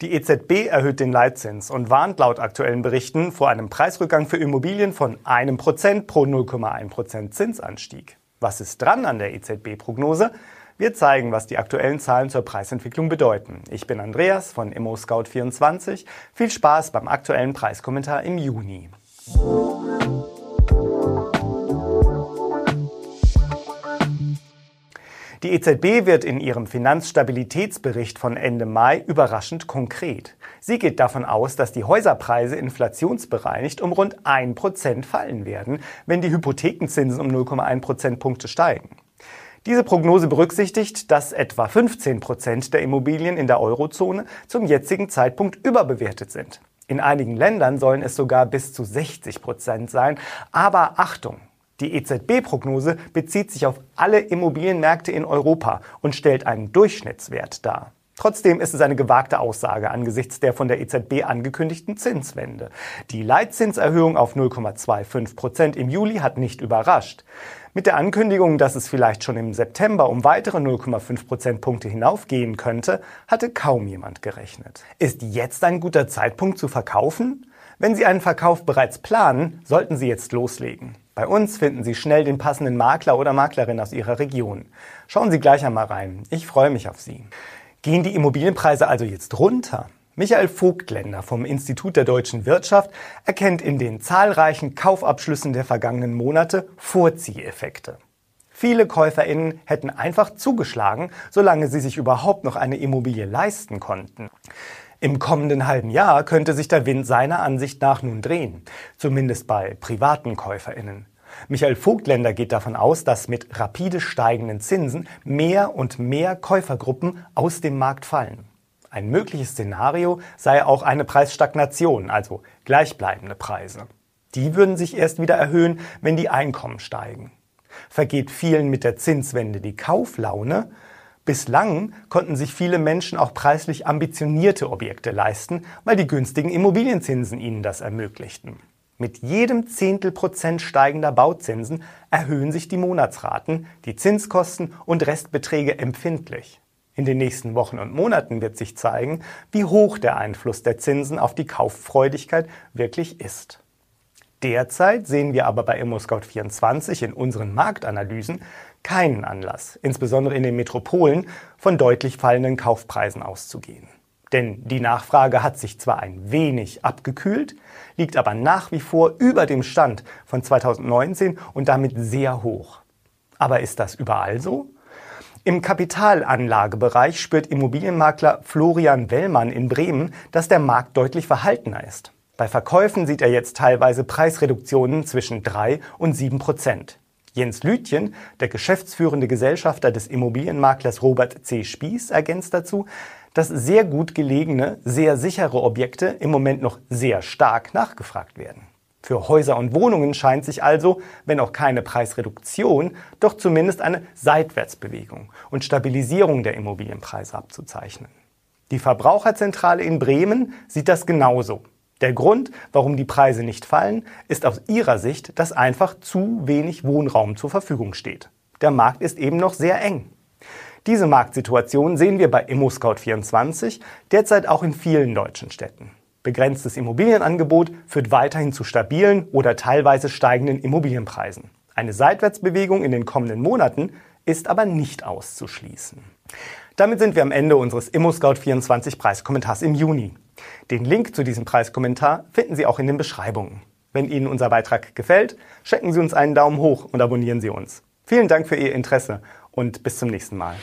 Die EZB erhöht den Leitzins und warnt laut aktuellen Berichten vor einem Preisrückgang für Immobilien von einem Prozent pro 0,1 Prozent Zinsanstieg. Was ist dran an der EZB-Prognose? Wir zeigen, was die aktuellen Zahlen zur Preisentwicklung bedeuten. Ich bin Andreas von ImmoScout24. Viel Spaß beim aktuellen Preiskommentar im Juni. Die EZB wird in ihrem Finanzstabilitätsbericht von Ende Mai überraschend konkret. Sie geht davon aus, dass die Häuserpreise inflationsbereinigt um rund 1% fallen werden, wenn die Hypothekenzinsen um 0,1 Prozentpunkte steigen. Diese Prognose berücksichtigt, dass etwa 15 Prozent der Immobilien in der Eurozone zum jetzigen Zeitpunkt überbewertet sind. In einigen Ländern sollen es sogar bis zu 60 Prozent sein. Aber Achtung! Die EZB-Prognose bezieht sich auf alle Immobilienmärkte in Europa und stellt einen Durchschnittswert dar. Trotzdem ist es eine gewagte Aussage angesichts der von der EZB angekündigten Zinswende. Die Leitzinserhöhung auf 0,25 Prozent im Juli hat nicht überrascht. Mit der Ankündigung, dass es vielleicht schon im September um weitere 0,5 Prozentpunkte hinaufgehen könnte, hatte kaum jemand gerechnet. Ist jetzt ein guter Zeitpunkt zu verkaufen? Wenn Sie einen Verkauf bereits planen, sollten Sie jetzt loslegen. Bei uns finden Sie schnell den passenden Makler oder Maklerin aus Ihrer Region. Schauen Sie gleich einmal rein. Ich freue mich auf Sie. Gehen die Immobilienpreise also jetzt runter? Michael Vogtländer vom Institut der deutschen Wirtschaft erkennt in den zahlreichen Kaufabschlüssen der vergangenen Monate Vorzieheffekte. Viele KäuferInnen hätten einfach zugeschlagen, solange sie sich überhaupt noch eine Immobilie leisten konnten. Im kommenden halben Jahr könnte sich der Wind seiner Ansicht nach nun drehen, zumindest bei privaten KäuferInnen. Michael Vogtländer geht davon aus, dass mit rapide steigenden Zinsen mehr und mehr Käufergruppen aus dem Markt fallen. Ein mögliches Szenario sei auch eine Preisstagnation, also gleichbleibende Preise. Die würden sich erst wieder erhöhen, wenn die Einkommen steigen. Vergeht vielen mit der Zinswende die Kauflaune, Bislang konnten sich viele Menschen auch preislich ambitionierte Objekte leisten, weil die günstigen Immobilienzinsen ihnen das ermöglichten. Mit jedem Zehntel Prozent steigender Bauzinsen erhöhen sich die Monatsraten, die Zinskosten und Restbeträge empfindlich. In den nächsten Wochen und Monaten wird sich zeigen, wie hoch der Einfluss der Zinsen auf die Kauffreudigkeit wirklich ist. Derzeit sehen wir aber bei ImmoScout24 in unseren Marktanalysen keinen Anlass, insbesondere in den Metropolen, von deutlich fallenden Kaufpreisen auszugehen. Denn die Nachfrage hat sich zwar ein wenig abgekühlt, liegt aber nach wie vor über dem Stand von 2019 und damit sehr hoch. Aber ist das überall so? Im Kapitalanlagebereich spürt Immobilienmakler Florian Wellmann in Bremen, dass der Markt deutlich verhaltener ist. Bei Verkäufen sieht er jetzt teilweise Preisreduktionen zwischen 3 und 7 Prozent. Jens Lütjen, der geschäftsführende Gesellschafter des Immobilienmaklers Robert C. Spieß, ergänzt dazu, dass sehr gut gelegene, sehr sichere Objekte im Moment noch sehr stark nachgefragt werden. Für Häuser und Wohnungen scheint sich also, wenn auch keine Preisreduktion, doch zumindest eine Seitwärtsbewegung und Stabilisierung der Immobilienpreise abzuzeichnen. Die Verbraucherzentrale in Bremen sieht das genauso. Der Grund, warum die Preise nicht fallen, ist aus ihrer Sicht, dass einfach zu wenig Wohnraum zur Verfügung steht. Der Markt ist eben noch sehr eng. Diese Marktsituation sehen wir bei ImmoScout24 derzeit auch in vielen deutschen Städten. Begrenztes Immobilienangebot führt weiterhin zu stabilen oder teilweise steigenden Immobilienpreisen. Eine Seitwärtsbewegung in den kommenden Monaten ist aber nicht auszuschließen. Damit sind wir am Ende unseres ImmoScout24 Preiskommentars im Juni. Den Link zu diesem Preiskommentar finden Sie auch in den Beschreibungen. Wenn Ihnen unser Beitrag gefällt, schenken Sie uns einen Daumen hoch und abonnieren Sie uns. Vielen Dank für Ihr Interesse und bis zum nächsten Mal.